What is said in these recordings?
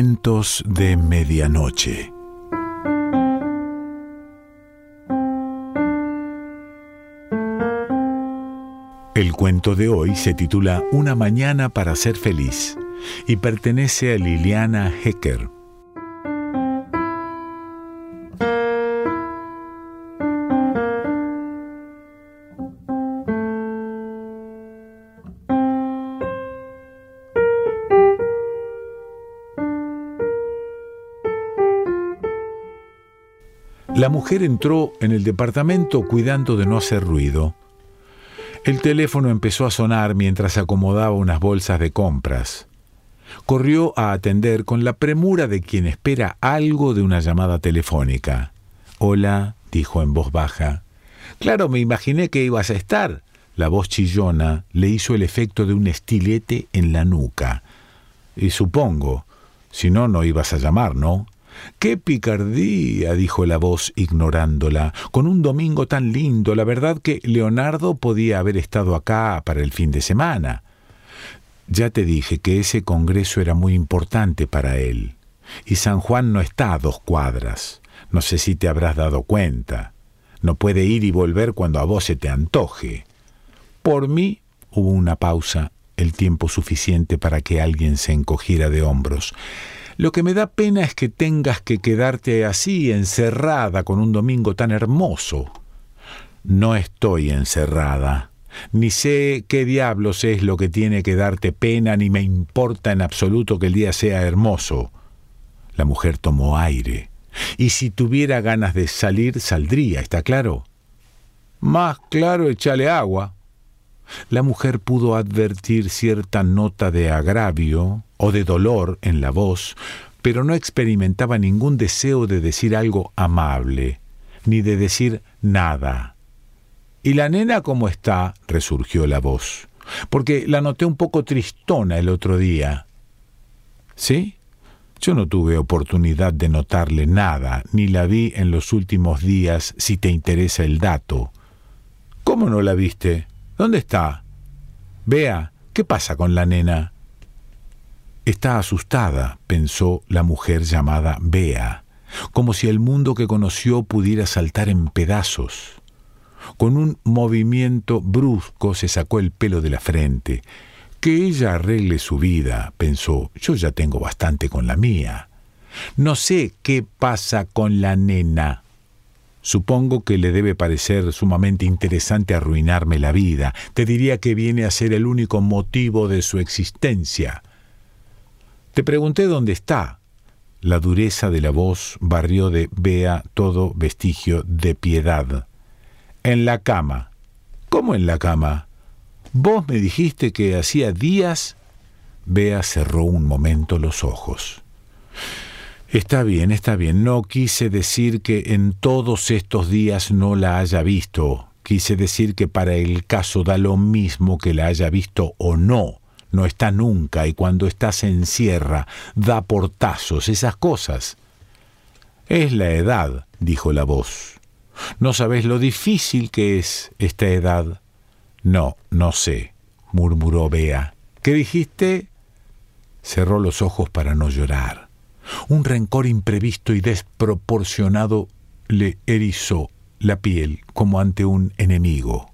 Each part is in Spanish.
De Medianoche. El cuento de hoy se titula Una mañana para ser feliz y pertenece a Liliana Hecker. La mujer entró en el departamento cuidando de no hacer ruido. El teléfono empezó a sonar mientras acomodaba unas bolsas de compras. Corrió a atender con la premura de quien espera algo de una llamada telefónica. Hola, dijo en voz baja. Claro, me imaginé que ibas a estar. La voz chillona le hizo el efecto de un estilete en la nuca. Y supongo, si no, no ibas a llamar, ¿no? ¡Qué picardía! dijo la voz ignorándola. Con un domingo tan lindo, la verdad que Leonardo podía haber estado acá para el fin de semana. Ya te dije que ese congreso era muy importante para él. Y San Juan no está a dos cuadras. No sé si te habrás dado cuenta. No puede ir y volver cuando a vos se te antoje. Por mí hubo una pausa, el tiempo suficiente para que alguien se encogiera de hombros. Lo que me da pena es que tengas que quedarte así, encerrada, con un domingo tan hermoso. No estoy encerrada. Ni sé qué diablos es lo que tiene que darte pena, ni me importa en absoluto que el día sea hermoso. La mujer tomó aire. Y si tuviera ganas de salir, saldría, ¿está claro? Más claro, échale agua. La mujer pudo advertir cierta nota de agravio o de dolor en la voz, pero no experimentaba ningún deseo de decir algo amable, ni de decir nada. ¿Y la nena cómo está? resurgió la voz, porque la noté un poco tristona el otro día. ¿Sí? Yo no tuve oportunidad de notarle nada, ni la vi en los últimos días, si te interesa el dato. ¿Cómo no la viste? ¿Dónde está? Vea, ¿qué pasa con la nena? Está asustada, pensó la mujer llamada Bea, como si el mundo que conoció pudiera saltar en pedazos. Con un movimiento brusco se sacó el pelo de la frente. Que ella arregle su vida, pensó, yo ya tengo bastante con la mía. No sé qué pasa con la nena. Supongo que le debe parecer sumamente interesante arruinarme la vida. Te diría que viene a ser el único motivo de su existencia. Te pregunté dónde está. La dureza de la voz barrió de Bea todo vestigio de piedad. En la cama. ¿Cómo en la cama? Vos me dijiste que hacía días. Bea cerró un momento los ojos. Está bien, está bien. No quise decir que en todos estos días no la haya visto. Quise decir que para el caso da lo mismo que la haya visto o no no está nunca y cuando está se encierra, da portazos, esas cosas. Es la edad, dijo la voz. ¿No sabes lo difícil que es esta edad? No, no sé, murmuró Bea. ¿Qué dijiste? Cerró los ojos para no llorar. Un rencor imprevisto y desproporcionado le erizó la piel como ante un enemigo.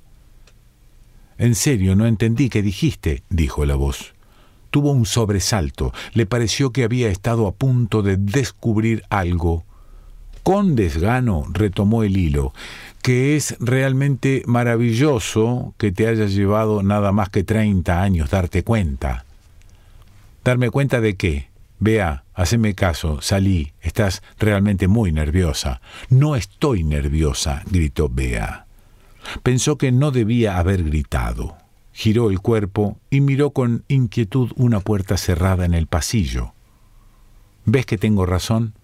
En serio, no entendí qué dijiste, dijo la voz. Tuvo un sobresalto, le pareció que había estado a punto de descubrir algo. Con desgano retomó el hilo, que es realmente maravilloso que te haya llevado nada más que treinta años darte cuenta. ¿Darme cuenta de qué? Vea, haceme caso, salí, estás realmente muy nerviosa. No estoy nerviosa, gritó Bea. Pensó que no debía haber gritado. Giró el cuerpo y miró con inquietud una puerta cerrada en el pasillo. ¿Ves que tengo razón?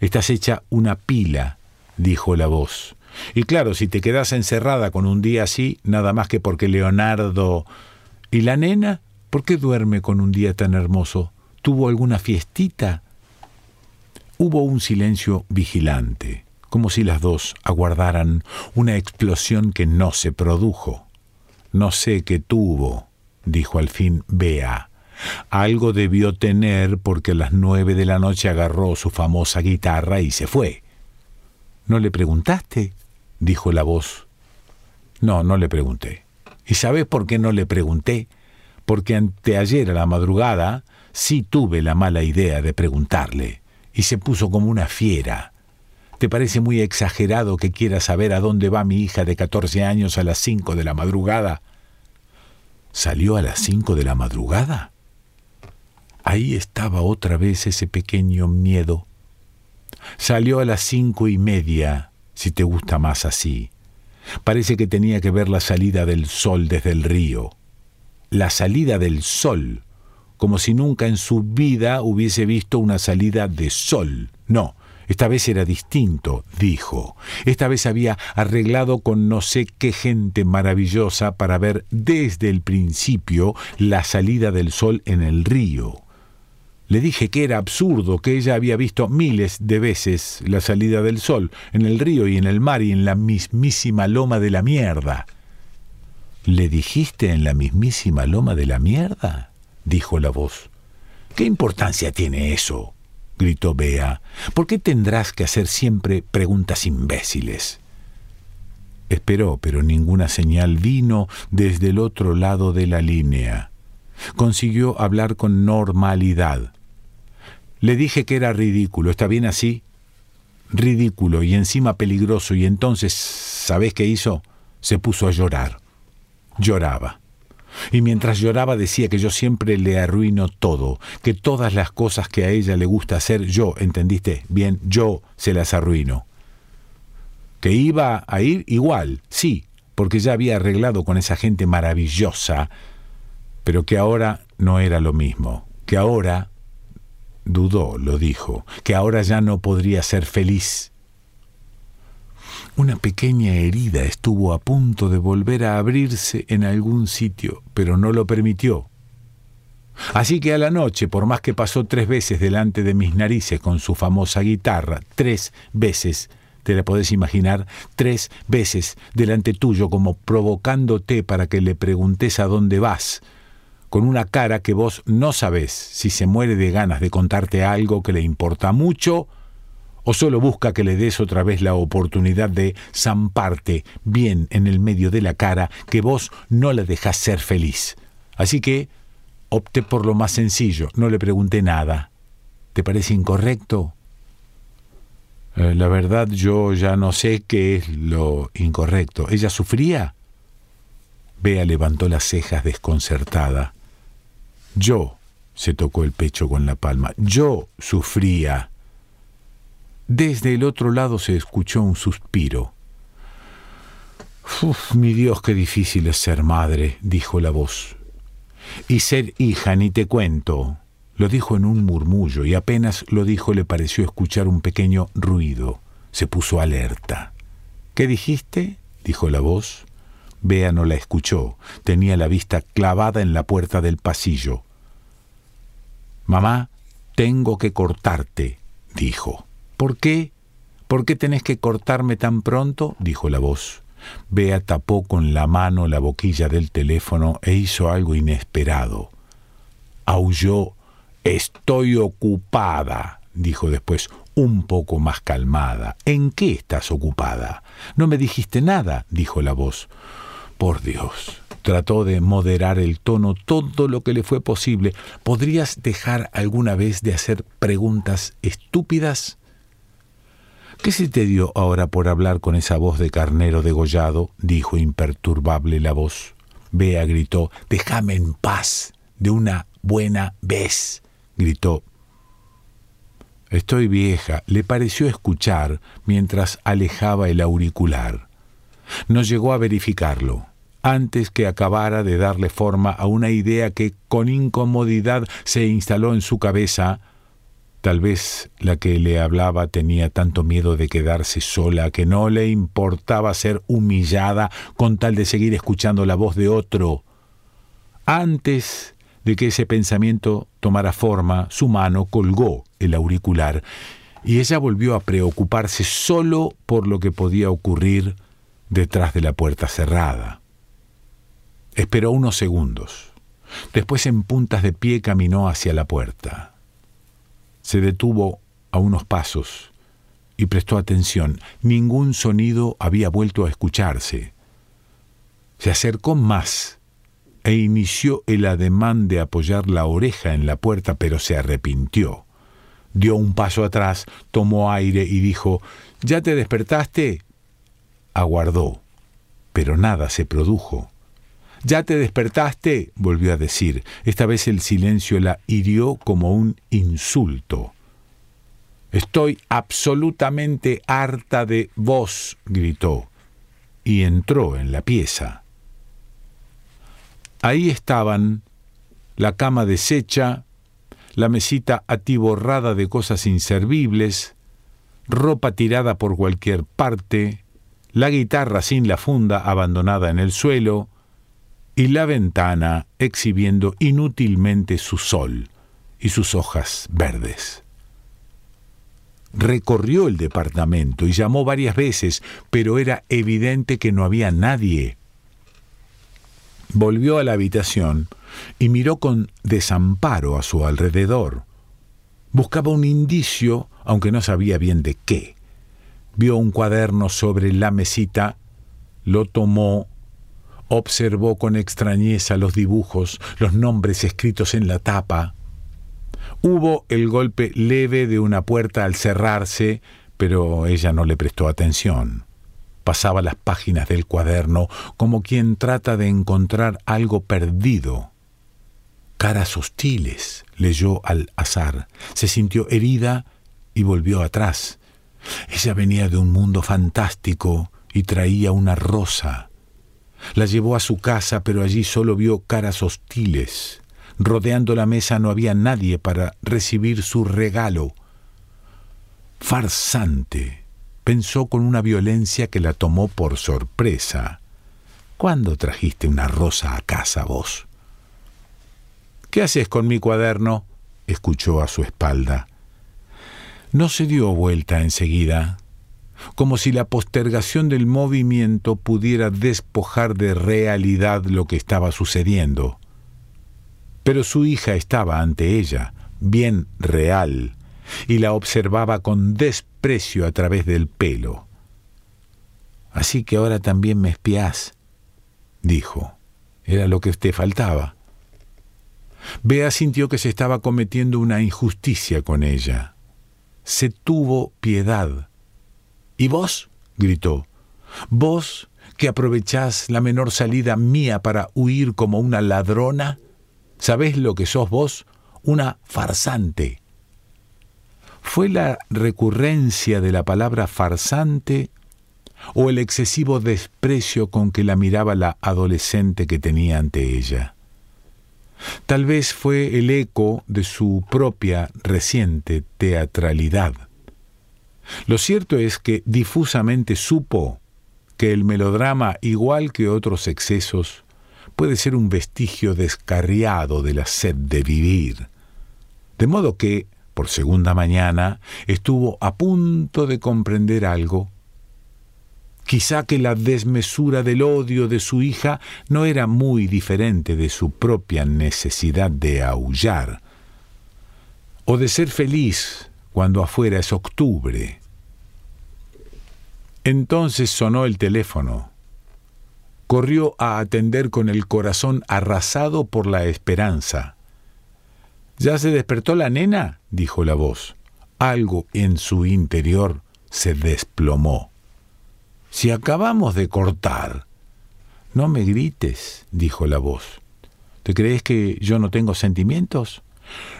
Estás hecha una pila, dijo la voz. Y claro, si te quedas encerrada con un día así, nada más que porque Leonardo... ¿Y la nena? ¿Por qué duerme con un día tan hermoso? ¿Tuvo alguna fiestita? Hubo un silencio vigilante como si las dos aguardaran una explosión que no se produjo. No sé qué tuvo, dijo al fin Bea. Algo debió tener porque a las nueve de la noche agarró su famosa guitarra y se fue. ¿No le preguntaste? dijo la voz. No, no le pregunté. ¿Y sabes por qué no le pregunté? Porque anteayer a la madrugada sí tuve la mala idea de preguntarle, y se puso como una fiera. ¿Te parece muy exagerado que quiera saber a dónde va mi hija de catorce años a las cinco de la madrugada? ¿Salió a las cinco de la madrugada? Ahí estaba otra vez ese pequeño miedo. Salió a las cinco y media, si te gusta más así. Parece que tenía que ver la salida del sol desde el río. La salida del sol, como si nunca en su vida hubiese visto una salida de sol. No, esta vez era distinto, dijo. Esta vez había arreglado con no sé qué gente maravillosa para ver desde el principio la salida del sol en el río. Le dije que era absurdo, que ella había visto miles de veces la salida del sol, en el río y en el mar y en la mismísima loma de la mierda. ¿Le dijiste en la mismísima loma de la mierda? dijo la voz. ¿Qué importancia tiene eso? Gritó Bea. ¿Por qué tendrás que hacer siempre preguntas imbéciles? Esperó, pero ninguna señal vino desde el otro lado de la línea. Consiguió hablar con normalidad. Le dije que era ridículo, ¿está bien así? Ridículo y encima peligroso, y entonces, ¿sabés qué hizo? Se puso a llorar. Lloraba. Y mientras lloraba decía que yo siempre le arruino todo, que todas las cosas que a ella le gusta hacer, yo, ¿entendiste? Bien, yo se las arruino. Que iba a ir igual, sí, porque ya había arreglado con esa gente maravillosa, pero que ahora no era lo mismo, que ahora, dudó, lo dijo, que ahora ya no podría ser feliz una pequeña herida estuvo a punto de volver a abrirse en algún sitio, pero no lo permitió. Así que a la noche, por más que pasó tres veces delante de mis narices con su famosa guitarra, tres veces, te la podés imaginar, tres veces delante tuyo como provocándote para que le preguntes a dónde vas, con una cara que vos no sabés si se muere de ganas de contarte algo que le importa mucho o solo busca que le des otra vez la oportunidad de zamparte bien en el medio de la cara que vos no la dejás ser feliz. Así que opté por lo más sencillo, no le pregunté nada. ¿Te parece incorrecto? Eh, la verdad yo ya no sé qué es lo incorrecto. ¿Ella sufría? Bea levantó las cejas desconcertada. Yo, se tocó el pecho con la palma, yo sufría. Desde el otro lado se escuchó un suspiro. Uf, mi Dios, qué difícil es ser madre, dijo la voz. Y ser hija, ni te cuento. Lo dijo en un murmullo y apenas lo dijo le pareció escuchar un pequeño ruido. Se puso alerta. ¿Qué dijiste? dijo la voz. Bea no la escuchó. Tenía la vista clavada en la puerta del pasillo. Mamá, tengo que cortarte, dijo. ¿Por qué? ¿Por qué tenés que cortarme tan pronto? dijo la voz. Bea tapó con la mano la boquilla del teléfono e hizo algo inesperado. Aulló. Estoy ocupada, dijo después, un poco más calmada. ¿En qué estás ocupada? No me dijiste nada, dijo la voz. Por Dios. Trató de moderar el tono todo lo que le fue posible. ¿Podrías dejar alguna vez de hacer preguntas estúpidas? ¿Qué se te dio ahora por hablar con esa voz de carnero degollado? dijo imperturbable la voz. Bea gritó, déjame en paz, de una buena vez, gritó. Estoy vieja, le pareció escuchar mientras alejaba el auricular. No llegó a verificarlo, antes que acabara de darle forma a una idea que con incomodidad se instaló en su cabeza, Tal vez la que le hablaba tenía tanto miedo de quedarse sola que no le importaba ser humillada con tal de seguir escuchando la voz de otro. Antes de que ese pensamiento tomara forma, su mano colgó el auricular y ella volvió a preocuparse solo por lo que podía ocurrir detrás de la puerta cerrada. Esperó unos segundos. Después en puntas de pie caminó hacia la puerta. Se detuvo a unos pasos y prestó atención. Ningún sonido había vuelto a escucharse. Se acercó más e inició el ademán de apoyar la oreja en la puerta, pero se arrepintió. Dio un paso atrás, tomó aire y dijo, ¿Ya te despertaste? Aguardó, pero nada se produjo. ¿Ya te despertaste? volvió a decir. Esta vez el silencio la hirió como un insulto. Estoy absolutamente harta de vos, gritó, y entró en la pieza. Ahí estaban la cama deshecha, la mesita atiborrada de cosas inservibles, ropa tirada por cualquier parte, la guitarra sin la funda abandonada en el suelo, y la ventana exhibiendo inútilmente su sol y sus hojas verdes. Recorrió el departamento y llamó varias veces, pero era evidente que no había nadie. Volvió a la habitación y miró con desamparo a su alrededor. Buscaba un indicio, aunque no sabía bien de qué. Vio un cuaderno sobre la mesita, lo tomó, observó con extrañeza los dibujos, los nombres escritos en la tapa, Hubo el golpe leve de una puerta al cerrarse, pero ella no le prestó atención. Pasaba las páginas del cuaderno como quien trata de encontrar algo perdido. Caras hostiles, leyó al azar. Se sintió herida y volvió atrás. Ella venía de un mundo fantástico y traía una rosa. La llevó a su casa, pero allí solo vio caras hostiles. Rodeando la mesa no había nadie para recibir su regalo. Farsante, pensó con una violencia que la tomó por sorpresa. ¿Cuándo trajiste una rosa a casa vos? ¿Qué haces con mi cuaderno? escuchó a su espalda. No se dio vuelta enseguida, como si la postergación del movimiento pudiera despojar de realidad lo que estaba sucediendo. Pero su hija estaba ante ella, bien real, y la observaba con desprecio a través del pelo. Así que ahora también me espías, dijo. Era lo que te faltaba. Bea sintió que se estaba cometiendo una injusticia con ella. Se tuvo piedad. ¿Y vos? gritó. ¿Vos que aprovechás la menor salida mía para huir como una ladrona? ¿Sabés lo que sos vos? Una farsante. ¿Fue la recurrencia de la palabra farsante o el excesivo desprecio con que la miraba la adolescente que tenía ante ella? Tal vez fue el eco de su propia reciente teatralidad. Lo cierto es que difusamente supo que el melodrama, igual que otros excesos, puede ser un vestigio descarriado de la sed de vivir. De modo que, por segunda mañana, estuvo a punto de comprender algo. Quizá que la desmesura del odio de su hija no era muy diferente de su propia necesidad de aullar, o de ser feliz cuando afuera es octubre. Entonces sonó el teléfono corrió a atender con el corazón arrasado por la esperanza. ¿Ya se despertó la nena? dijo la voz. Algo en su interior se desplomó. Si acabamos de cortar. No me grites, dijo la voz. ¿Te crees que yo no tengo sentimientos?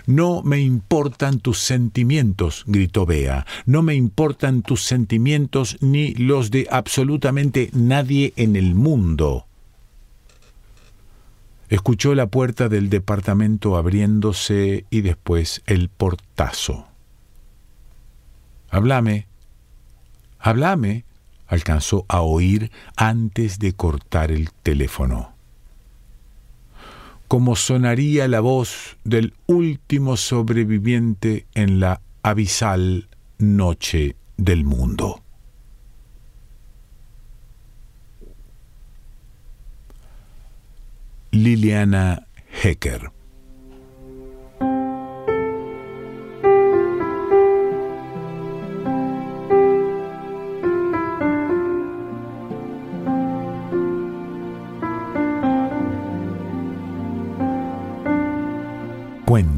No me importan tus sentimientos, gritó Bea. No me importan tus sentimientos ni los de absolutamente nadie en el mundo. Escuchó la puerta del departamento abriéndose y después el portazo. Háblame, háblame, alcanzó a oír antes de cortar el teléfono como sonaría la voz del último sobreviviente en la abisal noche del mundo. Liliana Hecker.